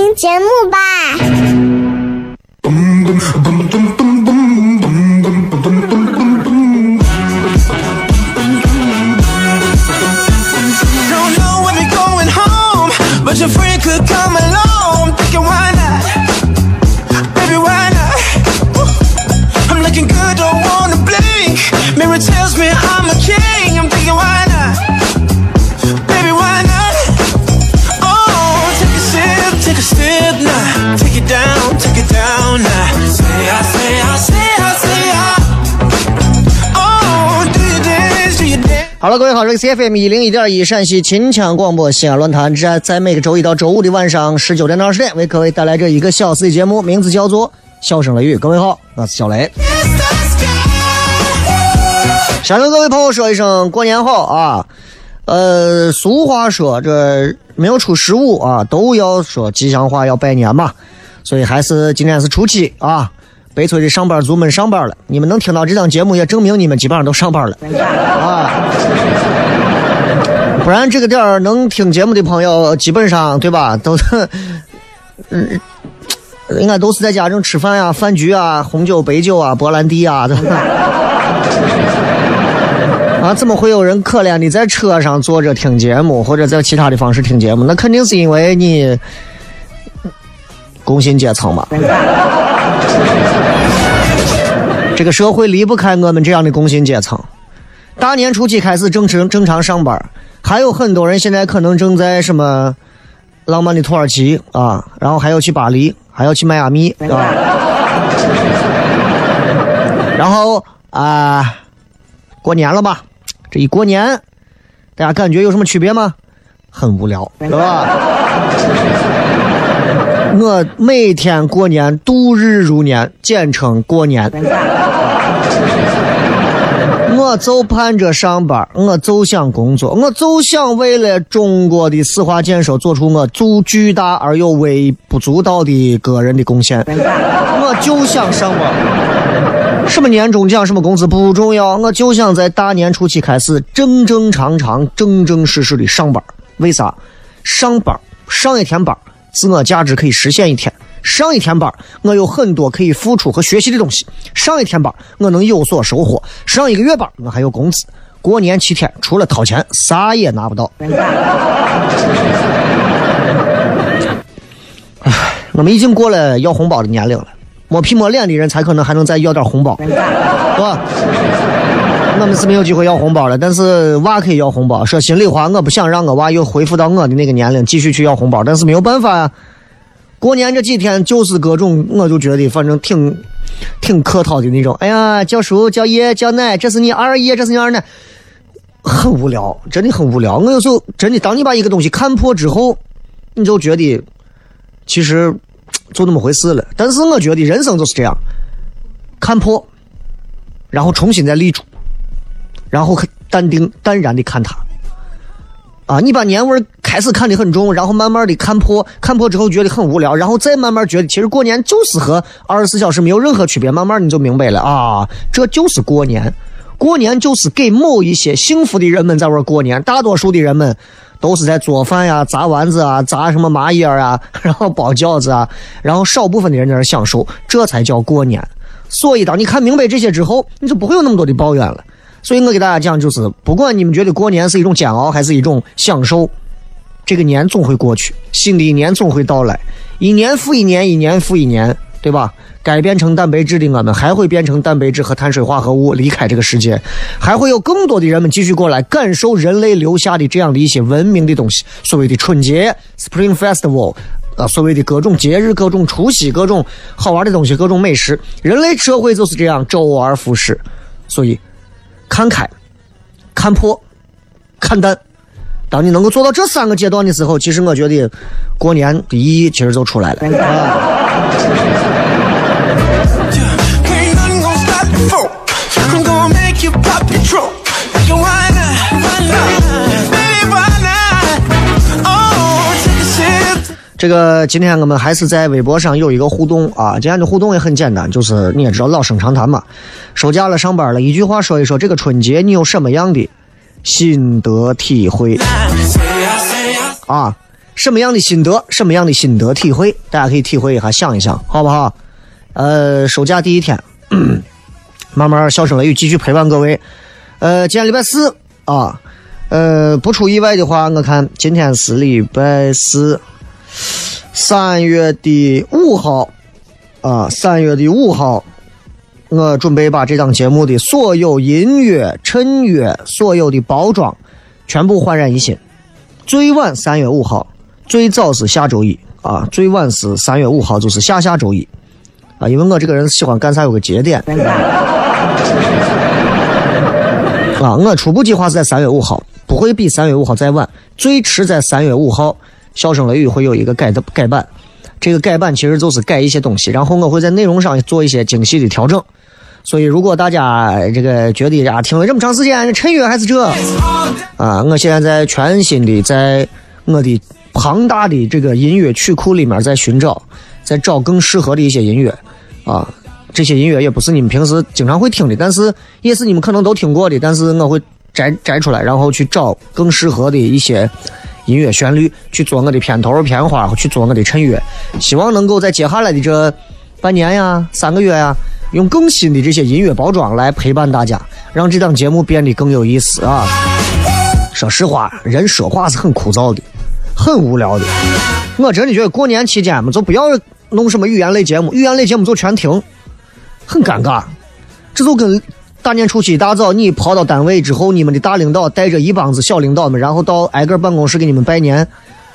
听节目吧。了，各位好，这里是 C F M 一零一点一陕西秦腔广播西安论坛，在在每个周一到周五的晚上十九点到二十点，为各位带来这一个小时的节目，名字叫做《笑声雷雨》。各位好，我是小雷。先跟各位朋友说一声过年好啊！呃，俗话说这没有出十五啊，都要说吉祥话，要拜年嘛。所以还是今天是初七啊。悲催的上班族们上班了，你们能听到这档节目，也证明你们基本上都上班了 啊！不然这个点儿能听节目的朋友，基本上对吧，都是 嗯，应该都是在家正吃饭呀、饭局啊、红酒、白酒啊、波兰地啊的啊！怎 么会有人可怜的在车上坐着听节目，或者在其他的方式听节目？那肯定是因为你工薪阶层嘛。这个社会离不开我们这样的工薪阶层。大年初七开始正正正常上班，还有很多人现在可能正在什么浪漫的土耳其啊，然后还要去巴黎，还要去迈阿密啊。然后啊，过年了吧？这一过年，大家感觉有什么区别吗？很无聊，是吧？我每天过年度日如年，简称过年。我就盼着上班，我就想工作，我就想为了中国的四化建设做出我足巨大而又微不足道的个人的贡献。我就想上班，什么年终奖、什么工资不重要，我就想在大年初七开始正正常常、正正式式的上班。为啥？上班上一天班。自我价值可以实现一天，上一天班，我有很多可以付出和学习的东西。上一天班，我能有所收获。上一个月班，我还有工资。过年七天，除了掏钱，啥也拿不到。唉，我们已经过了要红包的年龄了，没皮没脸的人才可能还能再要点红包，是吧？我们是没有机会要红包了，但是娃可以要红包。说心里话，我不想让我娃又恢复到我的那个年龄，继续去要红包，但是没有办法呀。过年这几天就是各种，我就觉得反正挺挺客套的那种。哎呀，叫叔叫爷叫奶，这是你二爷，这是你二奶，很无聊，真的很无聊。我有时候真的，当你把一个东西看破之后，你就觉得其实就那么回事了。但是我觉得人生就是这样，看破，然后重新再立住。然后淡定淡然的看他，啊，你把年味开始看得很重，然后慢慢的看破，看破之后觉得很无聊，然后再慢慢觉得其实过年就是和二十四小时没有任何区别，慢慢你就明白了啊，这就是过年，过年就是给某一些幸福的人们在玩过年，大多数的人们都是在做饭呀、炸丸子啊、炸什么麻叶啊，然后包饺子啊，然后少部分的人在那享受，这才叫过年。所以，当你看明白这些之后，你就不会有那么多的抱怨了。所以我给大家讲，就是不管你们觉得过年是一种煎熬，还是一种享受，这个年总会过去，新的一年总会到来，一年复一年，一年复一年，对吧？该变成蛋白质的我们还会变成蛋白质和碳水化合物离开这个世界，还会有更多的人们继续过来感受人类留下的这样的一些文明的东西。所谓的春节 （Spring Festival） 啊，所谓的各种节日、各种除夕、各种好玩的东西、各种美食，人类社会就是这样周而复始。所以，看开、看破、看淡。当你能够做到这三个阶段的时候，其实我觉得过年的意义其实就出来了。啊这个今天我们还是在微博上有一个互动啊，今天的互动也很简单，就是你也知道老生常谈嘛，收假了上班了，一句话说一说这个春节你有什么样的心得体会啊？什么样的心得，什么样的心得体会，大家可以体会一下，想一想，好不好？呃，收假第一天，慢慢笑声雷雨继续陪伴各位。呃，今天礼拜四啊，呃，不出意外的话，我看今天是礼拜四，三月的五号啊，三月的五号，我准备把这档节目的所有音乐、衬乐、所有的包装全部焕然一新。最晚三月五号，最早是下周一啊，最晚是三月五号，就是下下周一啊，因为我这个人喜欢干啥有个节点。啊，我初步计划是在三月五号，不会比三月五号再晚，最迟在三月五号，笑声雷雨会有一个改的改版。这个改版其实就是改一些东西，然后我会在内容上做一些精细的调整。所以，如果大家这个觉得呀，听了这么长时间，陈悦还是这啊，我现在在全新的在我的庞大的这个音乐曲库里面在寻找，在找更适合的一些音乐啊。这些音乐也不是你们平时经常会听的，但是也是你们可能都听过的，但是我会摘摘出来，然后去找更适合的一些音乐旋律，去做我的片头、片花，去做我的衬乐，希望能够在接下来的这半年呀、三个月呀，用更新的这些音乐包装来陪伴大家，让这档节目变得更有意思啊！说实话，人说话是很枯燥的，很无聊的。我真的觉得过年期间嘛，就不要弄什么语言类节目，语言类节目就全停。很尴尬。这就跟大年初七一大早你跑到单位之后，你们的大领导带着一帮子小领导们，然后到挨个办公室给你们拜年。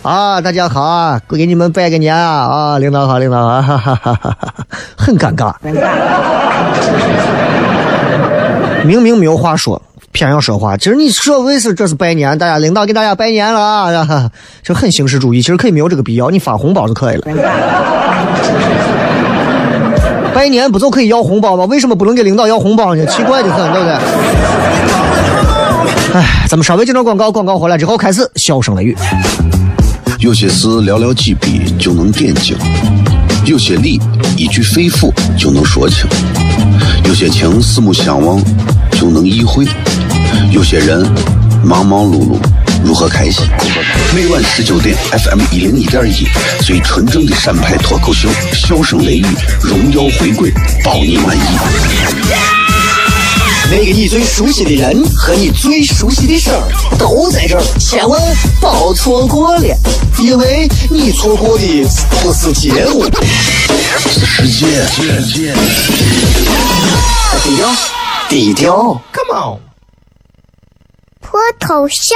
啊，大家好啊，给你们拜个年啊！啊，领导好，领导好，哈哈哈，很尴尬。明明没有话说，偏要说话。其实你所谓是这是拜年，大家领导给大家拜年了啊，就很形式主义。其实可以没有这个必要，你发红包就可以了。拜年不就可以要红包吗？为什么不能给领导要红包呢？奇怪的很，对不对？哎，咱们稍微接段广告，广告回来之后开始笑声雷雨。有些事寥寥几笔就能点睛，有些理一句肺腑就能说清，有些情四目相望就能意会，有些人忙忙碌碌如何开心？每晚十九点，FM 一零一点一，最纯正的陕派脱口秀，笑声雷雨，荣耀回归，包你满意。那个你最熟悉的人和你最熟悉的事儿都在这儿，千万别错过了，因为你错过的不是节目。世界，低调，低调，Come on。脱头像？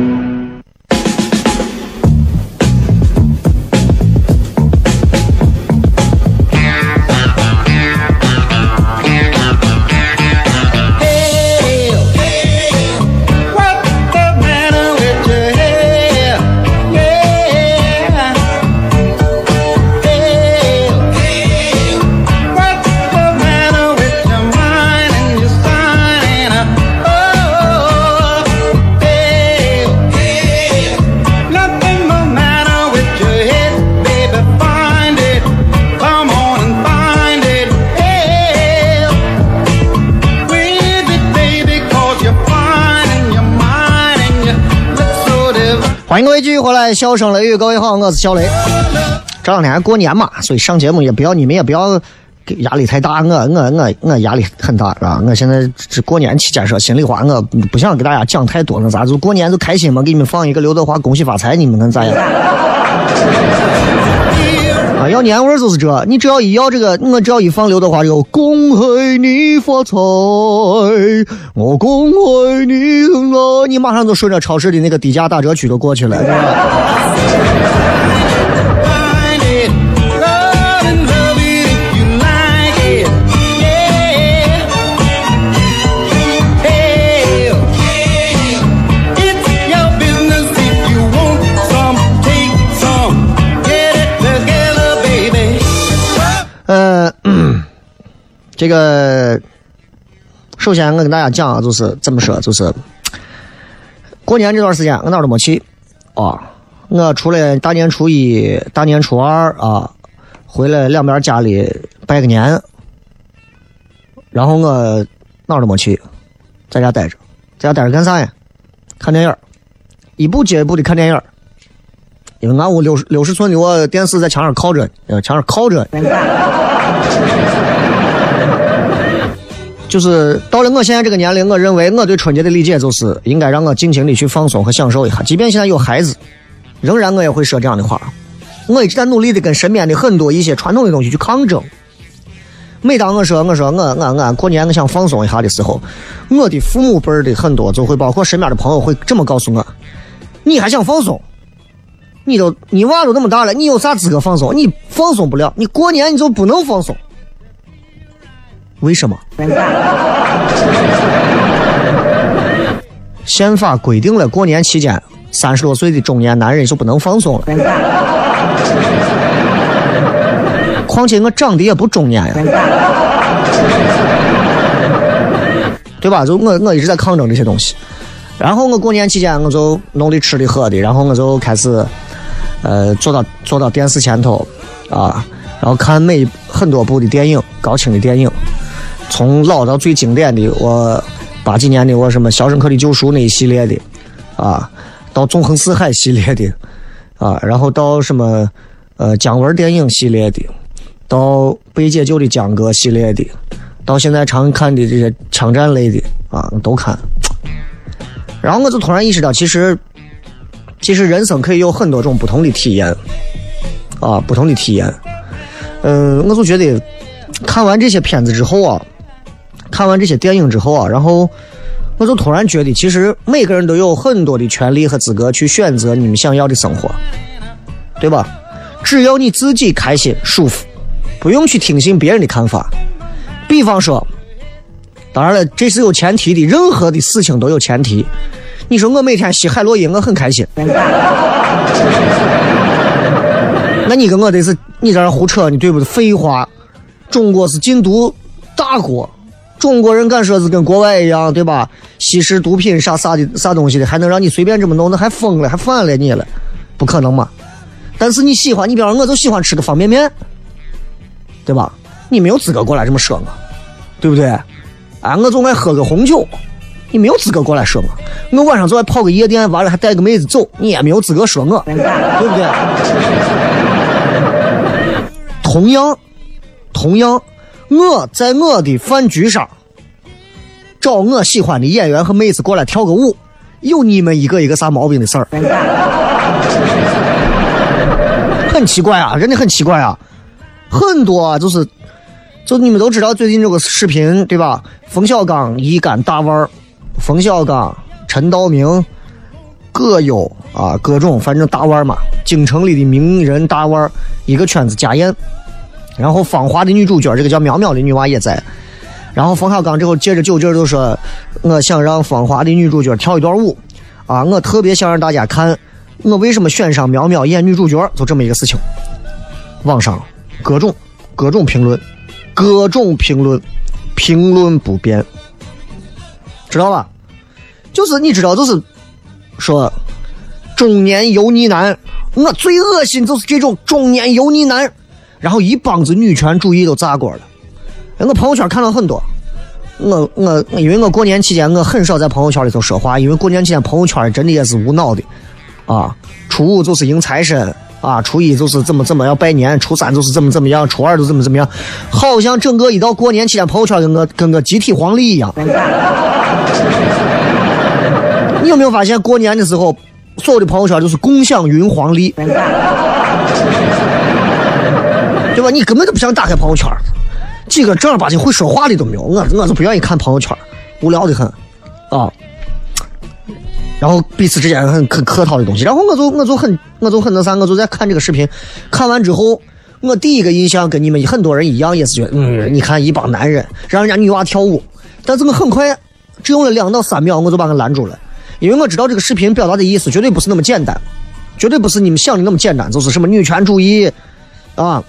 续回来，笑声雷雨，各位好，我是小雷。这两天过年嘛，所以上节目也不要你们也不要给压力太大，我我我我压力很大，是吧？我现在这过年期间说心里话，我不想给大家讲太多，那咋就过年就开心嘛，给你们放一个刘德华恭喜发财，你们能咋样？啊，要年味儿就是这，你只要一要这个，我只要一放刘德华就恭喜你发财，我恭喜你了，你马上就顺着超市的那个低价打折区就过去了，这个首先我跟大家讲啊，就是怎么说，就是过年这段时间我哪儿都没去啊，我除了大年初一、大年初二啊，回来两边家里拜个年，然后我哪儿都没去，在家待着，在家待着干啥呀？看电影，一部接一部的看电影。因为俺屋六十六十寸的我电视在墙上靠着，墙上靠着，就是到了我现在这个年龄，我认为我对春节的理解就是应该让我尽情的去放松和享受一下。即便现在有孩子，仍然我也会说这样的话。我一直在努力的跟身边的很多一些传统的东西去抗争。每当我说我说我我我过年我想放松一下的时候，我的父母辈的很多就会包括身边的朋友会这么告诉我：你还想放松？你都你娃都那么大了，你有啥资格放松？你放松不了，你过年你就不能放松。为什么？宪法规定了，过年期间三十多岁的中年男人就不能放松了。况且我长得也不中年呀，对吧？就我我一直在抗争这些东西。然后我过年期间我就弄的吃的喝的，然后我就开始，呃，坐到坐到电视前头，啊，然后看每很多部的电影，高清的电影，从老到最经典的，我八几年的我什么《肖申克的救赎》那一系列的，啊，到《纵横四海》系列的，啊，然后到什么呃姜文电影系列的，到被解救的江哥系列的，到现在常看的这些枪战类的啊，都看。然后我就突然意识到，其实，其实人生可以有很多种不同的体验，啊，不同的体验。嗯，我就觉得看完这些片子之后啊，看完这些电影之后啊，然后我就突然觉得，其实每个人都有很多的权利和资格去选择你们想要的生活，对吧？只要你自己开心舒服，不用去听信别人的看法。比方说，当然了，这是有前提的，任何的事情都有前提。你说我每天吸海洛因，我很开心。那你跟我这是，你在这胡扯，你对不对？废话，中国是禁毒大国，中国人敢说是跟国外一样，对吧？吸食毒品啥啥的啥东西的，还能让你随便这么弄？那还疯了，还反了你了？不可能嘛！但是你喜欢，你比方说我就喜欢吃个方便面，对吧？你没有资格过来这么说我，对不对？啊，我就爱喝个红酒，你没有资格过来说我。我晚上就爱泡个夜店，完了还带个妹子走，你也没有资格说我，对不对？同样，同样，我在我的饭局上找我喜欢的演员和妹子过来跳个舞，有你们一个一个啥毛病的事儿？很奇怪啊，真的很奇怪啊，很多，就是。就你们都知道最近这个视频对吧？冯小刚一干大腕儿，冯小刚、陈道明各有啊各种，反正大腕儿嘛，京城里的名人大腕儿，一个圈子家宴。然后芳华的女主角这个叫苗苗的女娃也在。然后冯小刚之后借着酒劲就说：“我想让芳华的女主角跳一段舞啊！我特别想让大家看我为什么选上苗苗演女主角，就这么一个事情。”网上各种各种评论。各种评论，评论不变，知道吧？就是你知道，就是说中年油腻男，我最恶心就是这种中年油腻男，然后一帮子女权主义都炸锅了。我朋友圈看了很多，我我因为我过年期间我很少在朋友圈里头说话，因为过年期间朋友圈真的也是无脑的啊。初五就是迎财神啊，初一就是怎么怎么要拜年，初三就是怎么怎么样，初二就怎么怎么样，好像整个一到过年期间，朋友圈跟个跟个集体黄历一样。你有没有发现，过年的时候，所有的朋友圈都是共享云黄历，对吧？你根本就不想打开朋友圈，几个正儿八经会说话的都没有，我我就不愿意看朋友圈，无聊的很啊。然后彼此之间很很客套的东西，然后我就我就很我就很那啥，我就在看这个视频，看完之后，我第一个印象跟你们很多人一样，也是觉得，嗯，你看一帮男人让人家女娃跳舞，但是我很快只用了两到三秒，我就把他拦住了，因为我知道这个视频表达的意思绝对不是那么简单，绝对不是你们想的那么简单，就是什么女权主义啊，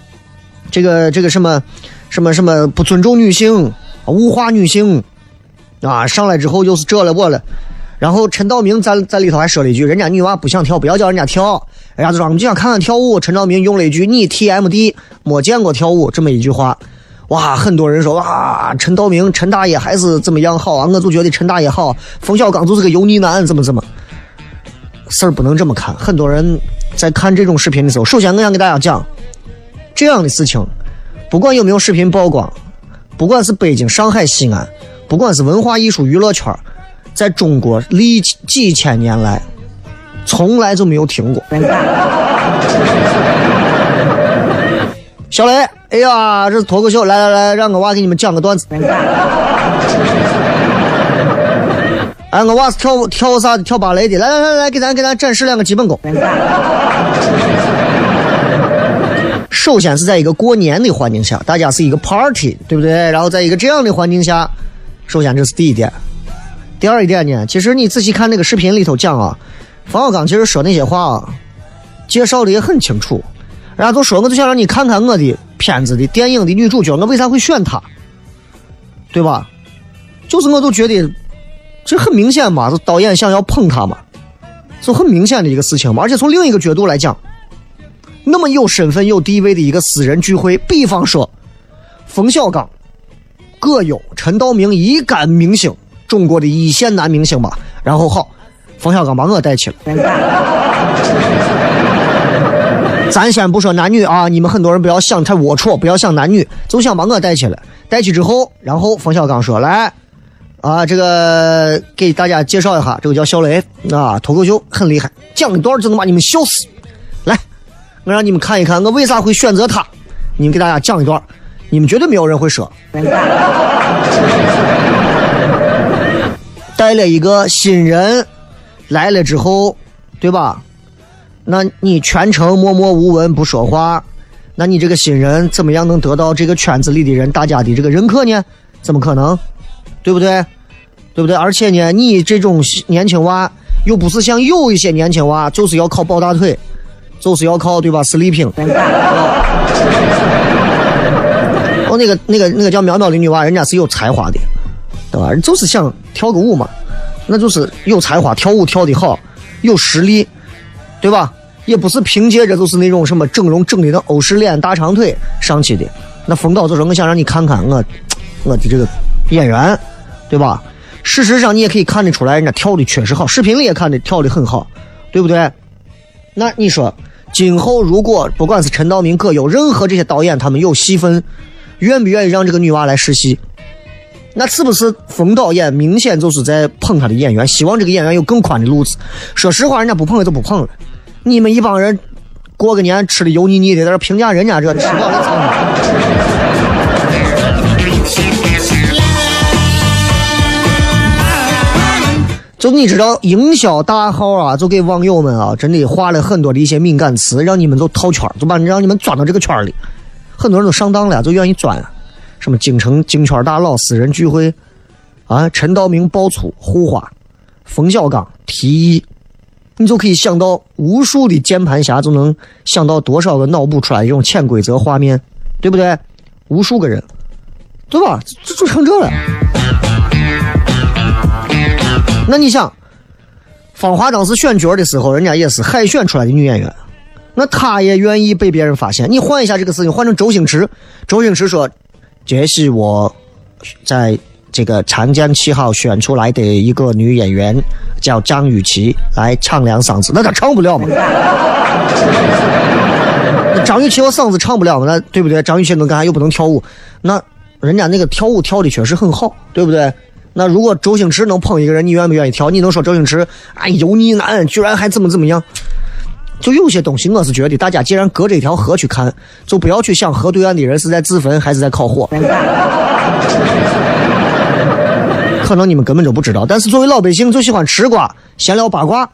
这个这个什么什么什么不尊重女性，物化女性啊，上来之后又是这了我了。然后陈道明在在里头还说了一句：“人家女娃不想跳，不要叫人家跳。”人家就说：“我们就想看看跳舞。”陈道明用了一句：“你 TMD 没见过跳舞。”这么一句话，哇，很多人说：“哇，陈道明陈大爷还是怎么样好啊？”我就觉得陈大爷好，冯小刚就是个油腻男，怎么怎么。事儿不能这么看。很多人在看这种视频的时候，首先我想给大家讲，这样的事情，不管有没有视频曝光，不管是北京、上海、西安，不管是文化艺术娱乐圈。在中国历几千年来，从来就没有听过。小雷，哎呀，这是脱口秀，来来来，让我娃给你们讲个段子。哎，我娃是跳跳啥的？跳芭蕾的。来来来来，给咱给咱展示两个基本功。首先是在一个过年的环境下，大家是一个 party，对不对？然后在一个这样的环境下，首先这是第一点。第二一点呢，其实你仔细看那个视频里头讲啊，冯小刚其实说那些话啊，介绍的也很清楚。人家都说，我就想让你看看我的片子的电影的女主角，我为啥会选她，对吧？就是我都觉得这很明显嘛，就导演想要捧她嘛，就很明显的一个事情嘛。而且从另一个角度来讲，那么有身份有地位的一个私人聚会，比方说冯小刚、葛优、陈道明一干明星。中国的一线男明星吧，然后好，冯小刚把我带去了。咱先不说男女啊，你们很多人不要想太龌龊，不要想男女，就想把我带去了。带去之后，然后冯小刚说：“来，啊，这个给大家介绍一下，这个叫小雷啊，脱口秀很厉害，讲一段就能把你们笑死。我让你们看一看我为啥会选择他，你们给大家讲一段，你们绝对没有人会说。”带了一个新人来了之后，对吧？那你全程默默无闻不说话，那你这个新人怎么样能得到这个圈子里的人大家的这个认可呢？怎么可能？对不对？对不对？而且呢，你这种年轻娃又不是像有一些年轻娃就是要靠抱大腿，就是要靠对吧？sleeping。哦，那个那个那个叫苗苗的女娃，人家是有才华的。对吧？人就是想跳个舞嘛，那就是有才华，跳舞跳的好，有实力，对吧？也不是凭借着就是那种什么整容整的那欧式脸、大长腿上去的。那冯导就说：“我想让你看看我，我的这个演员，对吧？”事实上，你也可以看得出来，人家跳的确实好，视频里也看的跳的很好，对不对？那你说，今后如果不管是陈道明、葛优，任何这些导演他们有戏份，愿不愿意让这个女娃来试戏？那是不是冯导演明显就是在捧他的演员，希望这个演员有更宽的路子？说实话，人家不捧也就不捧了。你们一帮人过个年吃的油腻腻的，在这评价人家这吃饱了撑就你知道，营销大号啊，就给网友们啊，真的画了很多的一些敏感词，让你们就套圈，就把让你们钻到这个圈里。很多人都上当了，就愿意钻。什么京城京圈大佬私人聚会，啊，陈道明爆粗护花，冯小刚提议，你就可以想到无数的键盘侠，就能想到多少个脑补出来这种潜规则画面，对不对？无数个人，对吧？就就成这了。那你想，芳华当时选角的时候，人家也是海选出来的女演员，那她也愿意被别人发现。你换一下这个事情，换成周星驰，周星驰说。这是我在这个长江七号选出来的一个女演员，叫张雨绮，来唱两嗓子，那她唱不了嘛？那张雨绮我嗓子唱不了嘛？那对不对？张雨绮能干啥？又不能跳舞，那人家那个跳舞跳的确实很好，对不对？那如果周星驰能捧一个人，你愿不愿意跳？你能说周星驰哎油腻男，居然还怎么怎么样？就有些东西，我是觉得大家既然隔着一条河去看，就不要去想河对岸的人是在自焚还是在烤火。可能你们根本就不知道，但是作为老百姓，就喜欢吃瓜、闲聊八卦，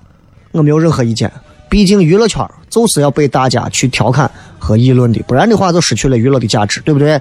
我没有任何意见。毕竟娱乐圈就是要被大家去调侃和议论的，不然的话就失去了娱乐的价值，对不对？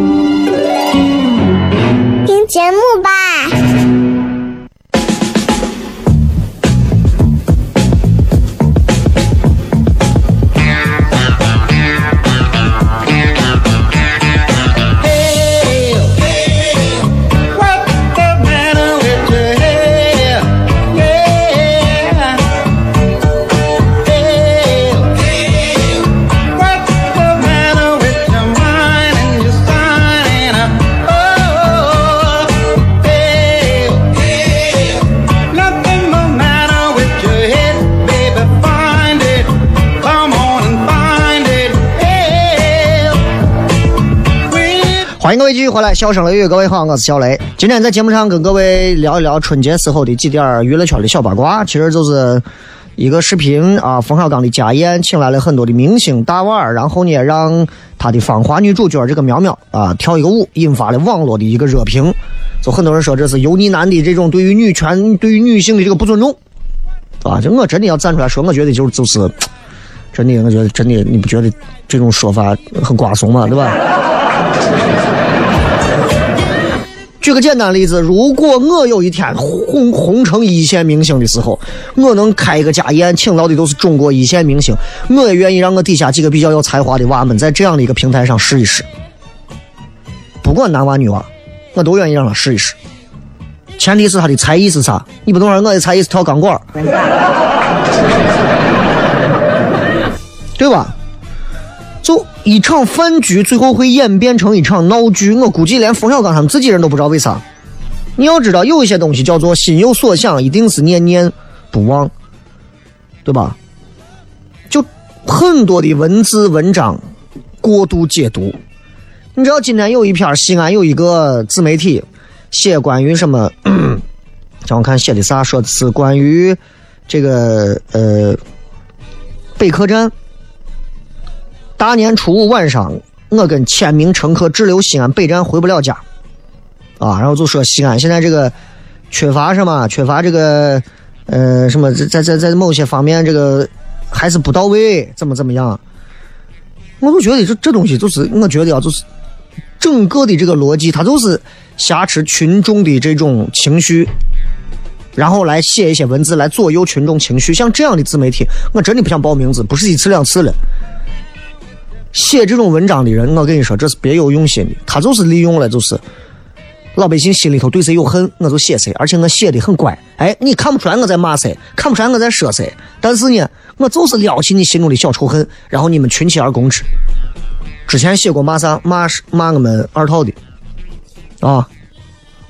节目吧。继续回来，笑声雷雨，各位好，我是小雷。今天在节目上跟各位聊一聊春节时候的几点娱乐圈的小八卦，其实就是一个视频啊，冯小刚的家宴，请来了很多的明星大腕儿，然后呢，让他的芳华女主角这个苗苗啊跳一个舞，引发了网络的一个热评。就很多人说这是油腻男的这种对于女权、对于女性的这个不尊重，啊，就我真的要站出来说，我觉得就是就是，真的，我觉得真的，你不觉得这种说法很瓜怂吗？对吧？举个简单例子，如果我有一天红红成一线明星的时候，我能开一个家宴，请到的都是中国一线明星，我也愿意让我底下几个比较有才华的娃们在这样的一个平台上试一试。不管男娃女娃，我都愿意让他试一试。前提是他的才艺是啥？你不能说我的才艺是跳钢管，对吧？一场饭局，最后会演变成一场闹剧。我估计连冯小刚他们自己人都不知道为啥。你要知道，有一些东西叫做心有所想，一定是念念不忘，对吧？就很多的文字文章过度解读。你知道今天有一篇西安有一个自媒体写关于什么？让我看写的啥？说的是关于这个呃北客站。大年初五晚上，我跟千名乘客滞留西安北站回不了家，啊，然后就说西安现在这个缺乏什么？缺乏这个呃什么，在在在某些方面这个还是不到位，怎么怎么样？我就觉得这这东西就是，我觉得啊，就是整个的这个逻辑，它就是挟持群众的这种情绪，然后来写一些文字来左右群众情绪。像这样的自媒体，我真的不想报名字，不是一次两次了。写这种文章的人，我跟你说，这是别有用心的。他就是利用了，就是老百姓心里头对谁有恨，我就写谁，而且我写的很乖。哎，你看不出来我在骂谁，看不出来我在说谁，但是呢，我就是撩起你心中的小仇恨，然后你们群起而攻之。之前写过骂啥骂骂我们二套的，啊，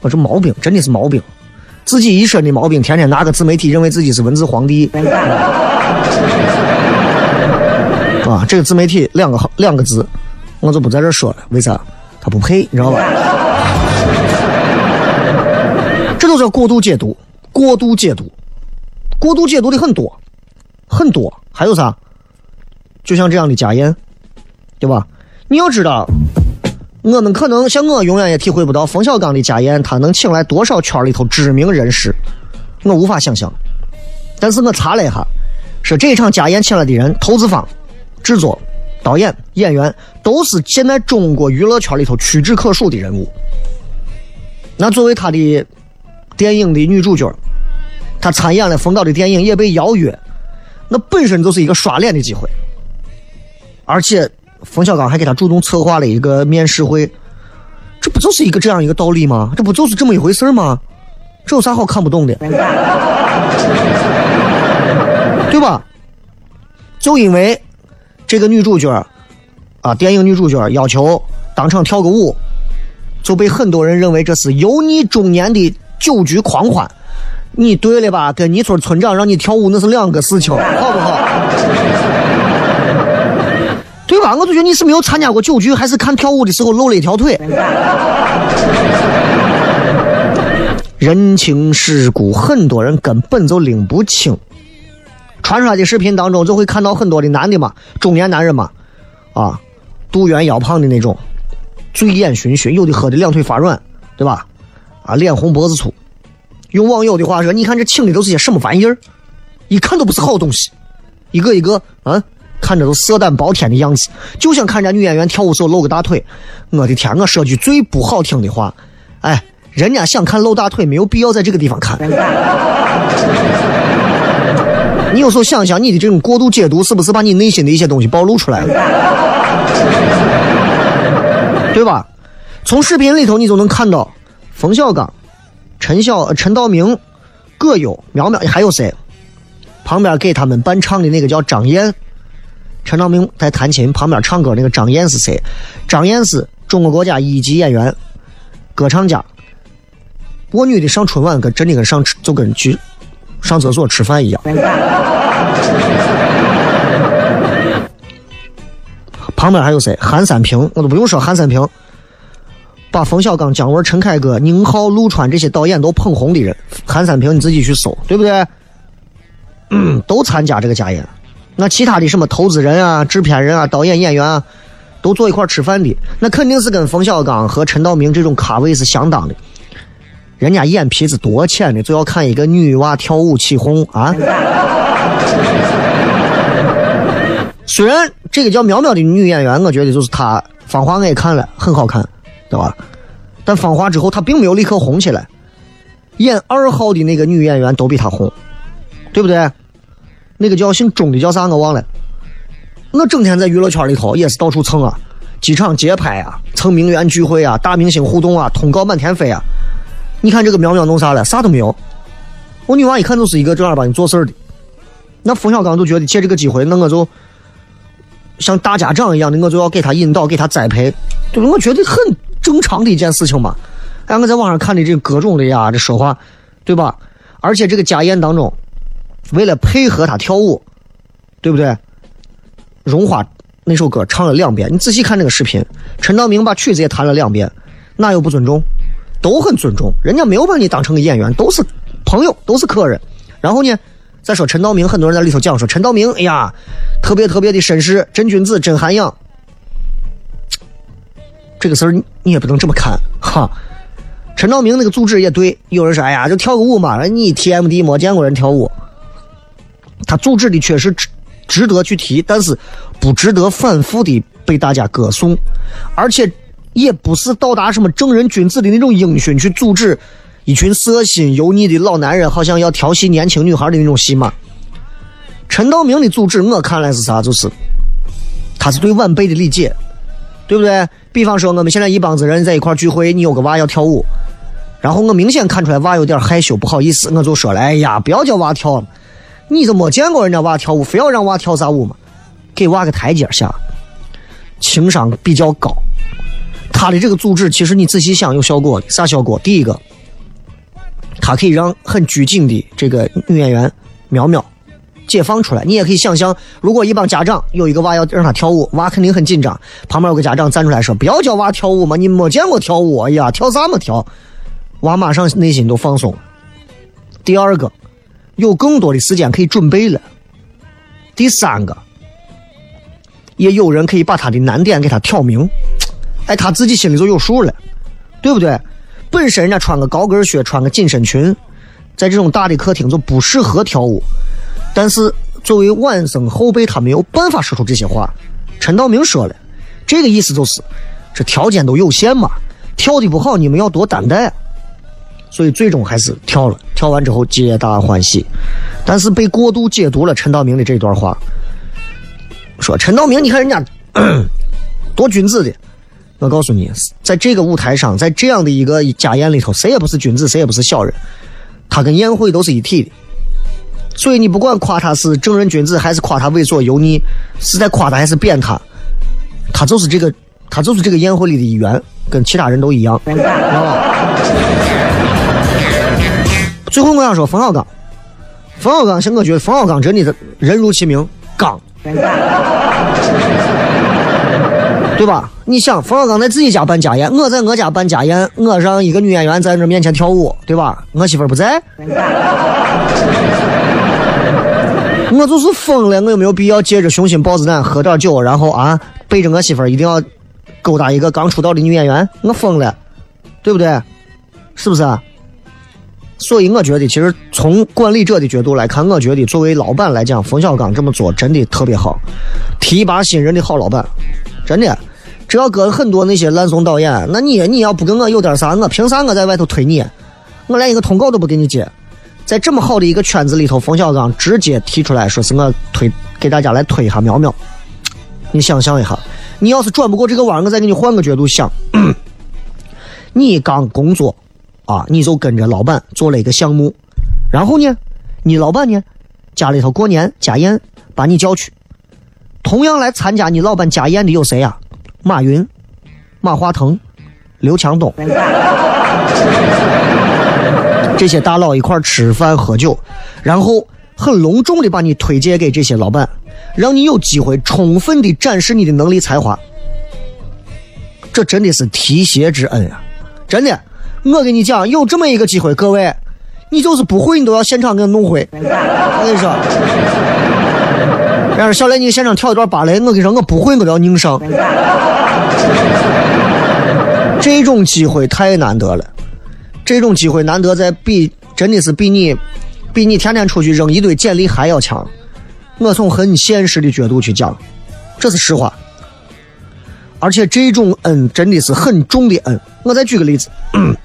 我这毛病真的是毛病，自己一身的毛病，天天拿个自媒体认为自己是文字皇帝。这个自媒体两个好两个字，我就不在这说了，为啥？他不配，你知道吧？这都叫过度解读，过度解读，过度解读的很多，很多。还有啥？就像这样的家宴，对吧？你要知道，我们可能像我永远也体会不到冯小刚的家宴，他能请来多少圈里头知名人士，我无法想象。但是我查了一下，说这场家宴请来的人，投资方、制作、导演、演员，都是现在中国娱乐圈里头屈指可数的人物。那作为他的电影的女主角，他参演了冯导的电影，也被邀约，那本身就是一个刷脸的机会。而且冯小刚还给他主动策划了一个面试会，这不就是一个这样一个道理吗？这不就是这么一回事吗？这有啥好看不懂的？对吧？就因为这个女主角啊，电影女主角要求当场跳个舞。就被很多人认为这是油腻中年的酒局狂欢，你对了吧？跟你村村长让你跳舞那是两个事情，好不好？对吧？我就觉得你是没有参加过酒局，还是看跳舞的时候露了一条腿。人情世故，很多人根本就拎不清。传出来的视频当中，就会看到很多的男的嘛，中年男人嘛，啊，肚圆腰胖的那种。醉眼醺醺，有的喝的两腿发软，对吧？啊，脸红脖子粗。用网友的话说，你看这请的都是些什么玩意儿？一看都不是好东西，一个一个啊，看着都色胆包天的样子，就想看人家女演员跳舞时候露个大腿。我的天，我说句最不好听的话，哎，人家想看露大腿，没有必要在这个地方看。你有时候想想，你的这种过度解读，是不是把你内心的一些东西暴露出来了？对吧？从视频里头你就能看到，冯小刚、陈晓、陈道明、葛优、苗苗，还有谁？旁边给他们伴唱的那个叫张燕，陈道明在弹琴，旁边唱歌那个张燕是谁？张燕是中国国家一级演员、歌唱家。我女的上春晚跟真的跟上就跟去上厕所吃饭一样。旁边还有谁？韩三平，我都不用说。韩三平把冯小刚、姜文、陈凯歌、宁浩、陆川这些导演都捧红的人，韩三平你自己去搜，对不对？嗯，都参加这个家宴。那其他的什么投资人啊、制片人啊、导演、演员啊，都坐一块吃饭的，那肯定是跟冯小刚和陈道明这种咖位是相当的。人家眼皮子多浅的，就要看一个女娃跳舞起哄啊！虽然这个叫苗苗的女演员，我觉得就是她《芳华》我也看了，很好看，对吧？但《芳华》之后，她并没有立刻红起来。演二号的那个女演员都比她红，对不对？那个叫姓钟的叫啥？我忘了。我整天在娱乐圈里头也是到处蹭啊，机场街拍啊，蹭名媛聚会啊，大明星互动啊，通告满天飞啊。你看这个苗苗弄啥了？啥都没有。我女娃一看就是一个正儿八经做事的。那冯小刚就觉得借这个机会，那我就。像大家长一样的，我就要给他引导，给他栽培，对吧？我觉得很正常的一件事情嘛。哎，我在网上看的这各种的呀，这说话，对吧？而且这个家宴当中，为了配合他跳舞，对不对？荣华那首歌唱了两遍，你仔细看那个视频，陈道明把曲子也弹了两遍，哪有不尊重？都很尊重，人家没有把你当成个演员，都是朋友，都是客人。然后呢？再说陈道明，很多人在里头讲说陈道明，哎呀，特别特别的绅士，真君子，真涵养。这个事儿你也不能这么看哈。陈道明那个组织也对，有人说，哎呀，就跳个舞嘛，你 TMD 没见过人跳舞。他组织的确实值值得去提，但是不值得反复的被大家歌颂，而且也不是到达什么正人君子的那种英雄去阻止。一群色心油腻的老男人，好像要调戏年轻女孩的那种戏码。陈道明的组织，我看来是啥？就是他是对晚辈的理解，对不对？比方说，我们现在一帮子人在一块聚会，你有个娃要跳舞，然后我明显看出来娃有点害羞，不好意思，我就说了：“哎呀，不要叫娃跳了，你就没见过人家娃跳舞，非要让娃跳啥舞嘛？给娃个台阶下。”情商比较高，他的这个组织其实你仔细想有效果的，啥效果？第一个，他可以让很拘谨的这个女演员苗苗解放出来。你也可以想象，如果一帮家长有一个娃要让他跳舞，娃肯定很紧张，旁边有个家长站出来说：“不要叫娃跳舞嘛，你没见过跳舞，哎呀，跳啥么跳？”娃马上内心都放松了。第二个，有更多的时间可以准备了。第三个。也有人可以把他的难点给他挑明，哎，他自己心里就有数了，对不对？本身人家穿个高跟靴，穿个紧身裙，在这种大的客厅就不适合跳舞。但是作为晚生后辈，他没有办法说出这些话。陈道明说了，这个意思就是，这条件都有限嘛，跳的不好，你们要多担待。所以最终还是跳了，跳完之后皆大欢喜，但是被过度解读了陈道明的这段话。说陈道明，你看人家 多君子的。我告诉你，在这个舞台上，在这样的一个家宴里头，谁也不是君子，谁也不是小人，他跟宴会都是一体的。所以你不管夸他是正人君子，还是夸他猥琐油腻，是在夸他还是贬他，他就是这个，他就是这个宴会里的一员，跟其他人都一样，知道吧？最后我想说，冯小刚，冯小刚，是我觉得冯小刚真的人如其名，刚。对吧？你想，冯小刚在自己家办家宴，我在我家办家宴，我让一个女演员在那面前跳舞，对吧？我媳妇儿不在，我就是疯了。我有没有必要借着雄心豹子胆喝点酒，然后啊，背着我媳妇一定要勾搭一个刚出道的女演员？我疯了，对不对？是不是？所以我觉得，其实从管理者的角度来看，我觉得作为老板来讲，冯小刚这么做真的特别好，提拔新人的好老板，真的。只要搁很多那些烂怂导演，那你你要不跟我有点啥，我凭啥我在外头推你？我连一个通告都不给你接。在这么好的一个圈子里头，冯小刚直接提出来说是我推给大家来推一下苗苗。你想象一下，你要是转不过这个弯，我再给你换个角度想，你刚工作。啊，你就跟着老板做了一个项目，然后呢，你老板呢，家里头过年家宴把你叫去，同样来参加你老板家宴的有谁呀？马云、马化腾、刘强东，这些大佬一块吃饭喝酒，然后很隆重的把你推荐给这些老板，让你有机会充分的展示你的能力才华，这真的是提携之恩啊，真的。我跟你讲，有这么一个机会，各位，你就是不会，你都要现场给我弄会。我跟你说，要是小雷，你现场跳一段芭蕾，我跟你说，我不会，我都要硬上。这种机会太难得了，这种机会难得在比，真的是比你，比你天天出去扔一堆简历还要强。我从很现实的角度去讲，这是实话。而且这种恩真的是很重的恩。我再举个例子。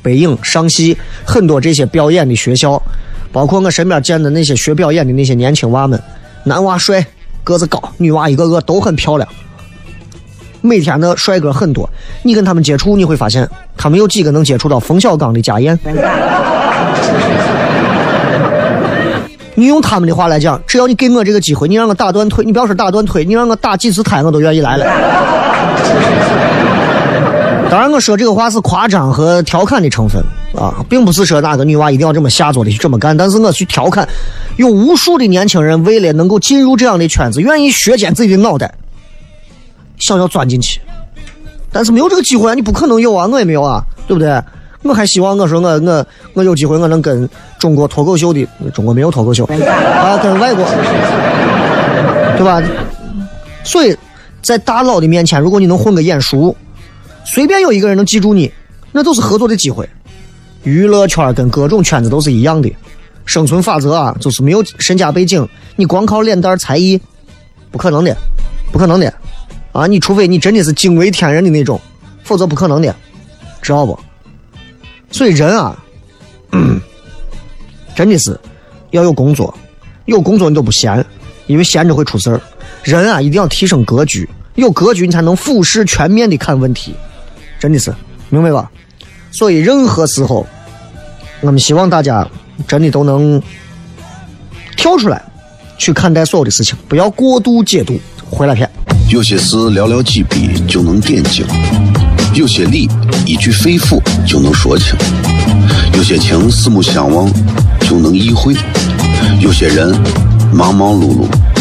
北影、上戏很多这些表演的学校，包括我身边见的那些学表演的那些年轻娃们，男娃帅，个子高，女娃一个个都很漂亮，每天的帅哥很多。你跟他们接触，你会发现，他们有几个能接触到冯小刚的家宴？你用他们的话来讲，只要你给我这个机会，你让我打断腿，你不要说打断腿，你让我打几次胎，我都愿意来了。当然，我说这个话是夸张和调侃的成分啊，并不是说哪个女娃一定要这么下作的去这么干。但是我去调侃，有无数的年轻人为了能够进入这样的圈子，愿意削尖自己的脑袋，想要钻进去，但是没有这个机会啊！你不可能有啊，我也没有啊，对不对？我还希望我说我我我有机会我能跟中国脱口秀的中国没有脱口秀啊，跟外国，对吧？所以在大佬的面前，如果你能混个眼熟。随便有一个人能记住你，那都是合作的机会。娱乐圈跟各种圈子都是一样的，生存法则啊，就是没有身家背景，你光靠脸蛋才艺，不可能的，不可能的，啊，你除非你真的是惊为天人的那种，否则不可能的，知道不？所以人啊，真的是要有工作，有工作你都不闲，因为闲着会出事儿。人啊，一定要提升格局，有格局你才能俯视全面的看问题。真的是，明白吧？所以任何时候，我们希望大家真的都能跳出来去看待所有的事情，不要过度解读。回来片，有些事寥寥几笔就能点睛，有些理一句肺腑就能说清，有些情四目相望就能意会，有些人忙忙碌碌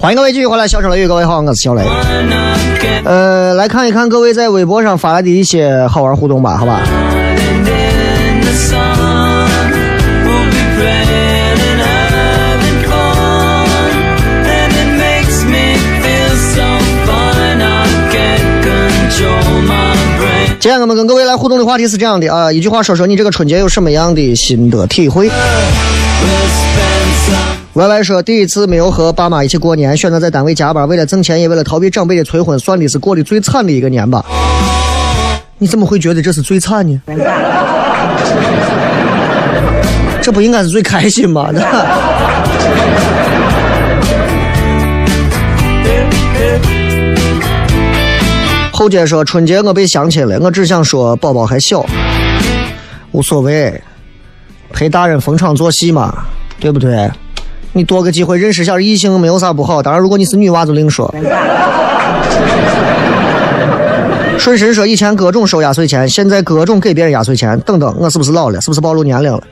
欢迎各位继续回来，小声雷雨，各位好，我是小雷。呃，来看一看各位在微博上发来的一些好玩互动吧，好吧？今天我们跟各位来互动的话题是这样的啊，一句话说说你这个春节有什么样的心得体会？Y Y 说，第一次没有和爸妈一起过年，选择在单位加班，为了挣钱，也为了逃避长辈的催婚，算的是过得最惨的一个年吧。你怎么会觉得这是最惨呢？这不应该是最开心吗？后街说春节我被相亲了，我只想说宝宝还小，无所谓，陪大人逢场作戏嘛，对不对？你多个机会认识下异性没有啥不好，当然如果你是女娃就另说。顺神说以前各种收压岁钱，现在各种给别人压岁钱，等等，我是不是老了？是不是暴露年龄了？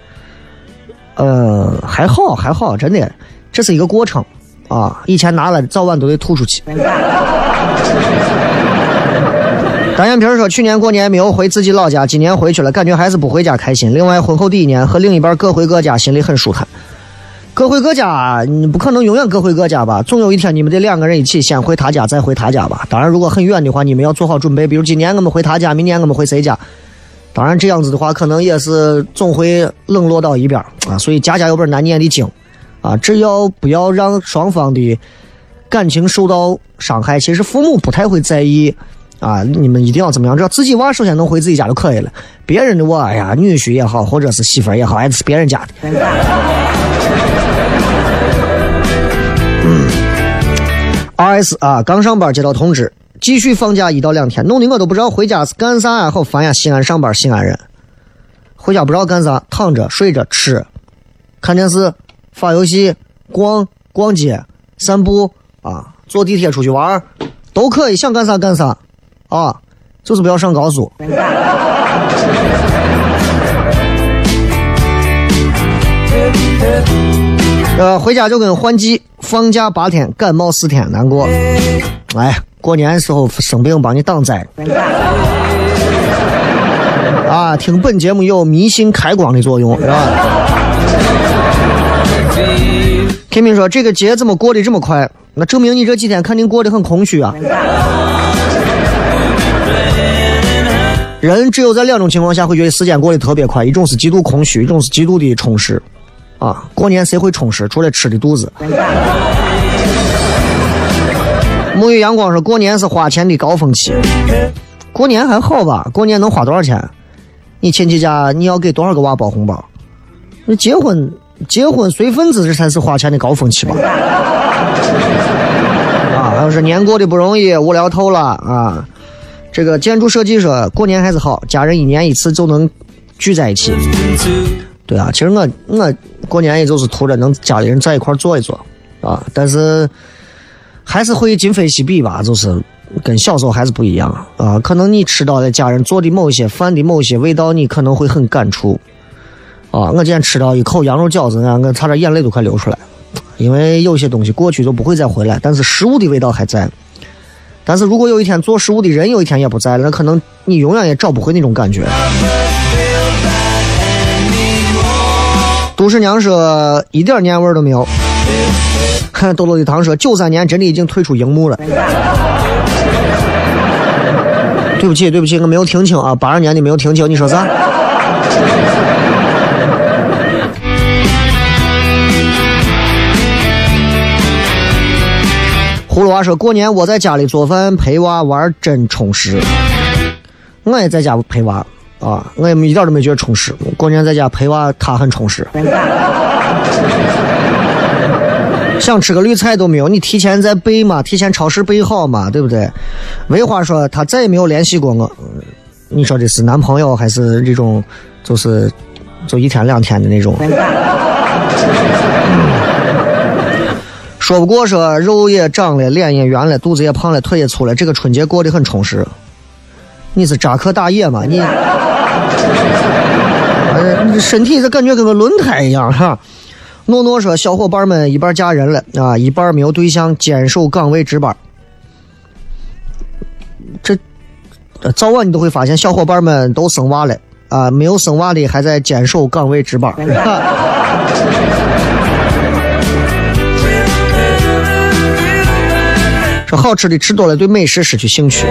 呃，还好还好，真的，这是一个过程啊。以前拿了早晚都得吐出去。单眼皮说，去年过年没有回自己老家，今年回去了，感觉还是不回家开心。另外，婚后第一年和另一半各回各家，心里很舒坦。各回各家，你不可能永远各回各家吧？总有一天你们得两个人一起先回他家，再回他家吧。当然，如果很远的话，你们要做好准备。比如今年我们回他家，明年我们回谁家？当然，这样子的话，可能也是总会冷落到一边啊。所以家家有本难念的经啊，只要不要让双方的感情受到伤害，其实父母不太会在意。啊，你们一定要怎么样？只要自己娃首先能回自己家就可以了。别人的娃，哎呀，女婿也好，或者是媳妇儿也好，还是别人家的。，R S 啊，刚上班接到通知，继续放假一到两天，弄得我都不知道回家是干啥呀，好烦呀！西安上班，西安人，回家不知道干啥，躺着、睡着、吃、看电视、发游戏、逛逛街、散步啊，坐地铁出去玩都可以，想干啥干啥。啊，就是不要上高速。呃，回家就跟换季，放假八天，感冒四天，难过。哎，过年时候生病帮你挡灾。啊，听本节目有迷信开光的作用，是吧？天明说：“这个节怎么过得这么快？那证明你这几天肯定过得很空虚啊。”人只有在两种情况下会觉得时间过得特别快，一种是极度空虚，一种是极度的充实。啊，过年谁会充实？除了吃的肚子。沐浴阳光说，过年是花钱的高峰期。过年还好吧？过年能花多少钱？你亲戚家你要给多少个娃包红包？那结婚结婚随份子这才是花钱的高峰期吧？啊，要是年过得不容易，无聊透了啊！这个建筑设计说，过年还是好，家人一年一次就能聚在一起。对啊，其实我我过年也就是图着能家里人在一块坐一坐啊，但是还是会今非昔比吧，就是跟小时候还是不一样啊。可能你吃到的家人做的某些饭的某些味道，你可能会很感触啊。我今天吃到一口羊肉饺子啊，我差点眼泪都快流出来，因为有些东西过去就不会再回来，但是食物的味道还在。但是如果有一天做食物的人有一天也不在了，那可能你永远也找不回那种感觉。都市娘说一点年味儿都没有。豆豆的糖说九三年真的已经退出荧幕了。对不起，对不起，我没有听清啊，八二年的没有听清，你说啥？葫芦娃说过年我在家里做饭陪娃玩真充实。我也在家陪娃。啊，我也一点都没觉得充实。过年在家陪娃，他很充实。想吃个绿菜都没有，你提前在备嘛，提前超市备好嘛，对不对？维花说他再也没有联系过我。你说的是男朋友还是这种，就是就一天两天的那种？说不过说肉也长了，脸也圆了，肚子也胖了，腿也粗了，这个春节过得很充实。你是扎克大爷吗？你？你这身体这感觉跟个轮胎一样哈。诺诺说：“小伙伴们一半嫁人了啊，一半没有对象，坚守岗位值班。这早晚你都会发现，小伙伴们都生娃了啊，没有生娃的还在坚守岗位值班。说好吃的吃多了，对美食失去兴趣。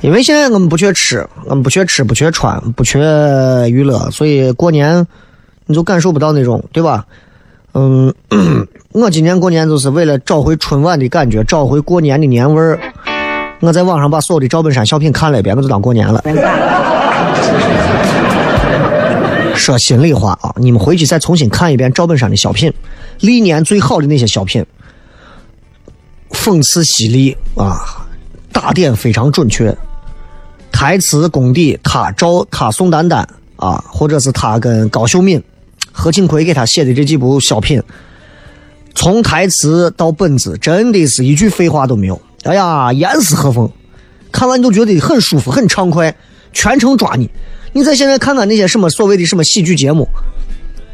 因为现在我们不缺吃，我们不缺吃，不缺穿，不缺娱乐，所以过年你就感受不到那种，对吧？嗯，我今年过年就是为了找回春晚的感觉，找回过年的年味儿。我在网上把所有的赵本山小品看了一遍，我就当过年了。说心里话啊，你们回去再重新看一遍赵本山的小品，历年最好的那些小品。讽刺犀利啊，打点非常准确，台词功底他赵他宋丹丹啊，或者是他跟高秀敏、何庆魁给他写的这几部小品，从台词到本子，真的是一句废话都没有。哎呀，严丝合缝，看完你都觉得很舒服、很畅快，全程抓你。你在现在看看那些什么所谓的什么喜剧节目，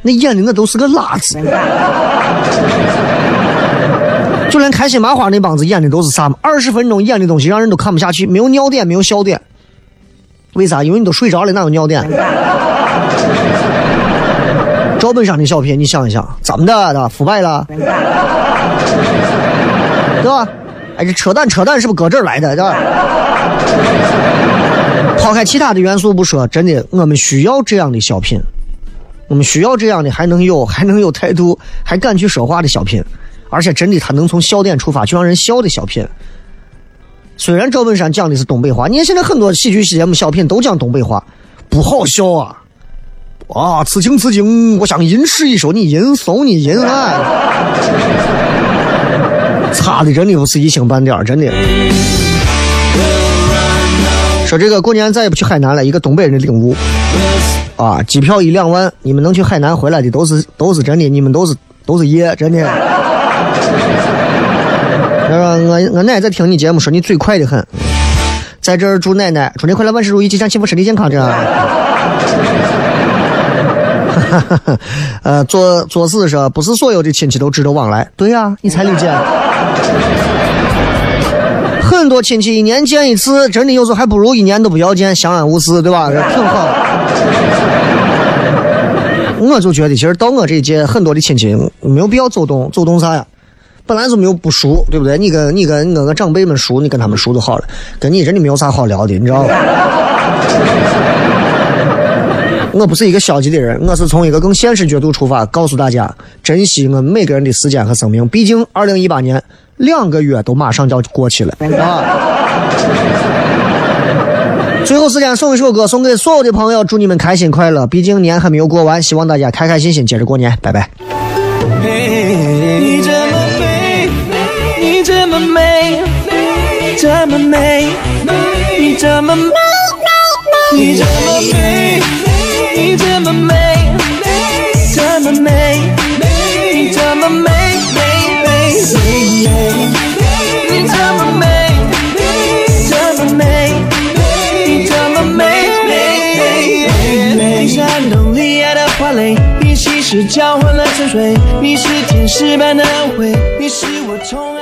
那演的那都是个拉子。就连开心麻花那帮子演的都是啥嘛？二十分钟演的东西让人都看不下去，没有尿点，没有笑点。为啥？因为你都睡着了，哪有尿点？赵本山的小品，你想一想，怎么的？的腐败了，对吧？哎，这扯淡，扯淡是不是搁这儿来的？对吧？抛开其他的元素不说，真的，我们需要这样的小品，我们需要这样的还能有还能有态度，还敢去说话的小品。而且真的，他能从笑点出发，就让人笑的小品。虽然赵本山讲的是东北话，你看现在很多喜剧节目小品都讲东北话，不好笑啊！啊，此情此景，我想吟诗一首，你吟诵你吟啊，差的真的不是一星半点真的。说这个过年再也不去海南了，一个东北人的领悟啊！机票一两万，你们能去海南回来的都是都是真的，你们都是都是爷，真的。他说：“我我奶在听你节目，说你嘴快的很，在这儿祝奶奶春节快乐，万事如意，吉祥幸福，身体健康。这样，呃，做做事说不是所有的亲戚都值得往来。对呀，你才理解。很多亲戚一年见一次，真的有时候还不如一年都不要见，相安无事，对吧？这挺好。我就觉得，其实到我这一届，很多的亲戚没有必要走动，走动啥呀？”本来就没有不熟，对不对？你跟你跟我个长辈们熟，你跟他们熟就好了。跟你真的没有啥好聊的，你知道吧？我不是一个消极的人，我是从一个更现实角度出发，告诉大家珍惜我们每个人的时间和生命。毕竟，二零一八年两个月都马上就要过去了啊！最后时间送一首歌，送给所有的朋友，祝你们开心快乐。毕竟年还没有过完，希望大家开开心心接着过年，拜拜。这么美，你这么美，美你这么美，美你这么美，美这么美，美你这么美，美美美美，你这么美，美这么美，美你这么美美美美，你山洞里爱的花蕾，你稀释交换了沉睡，你是天使般的恩惠，你是我宠爱。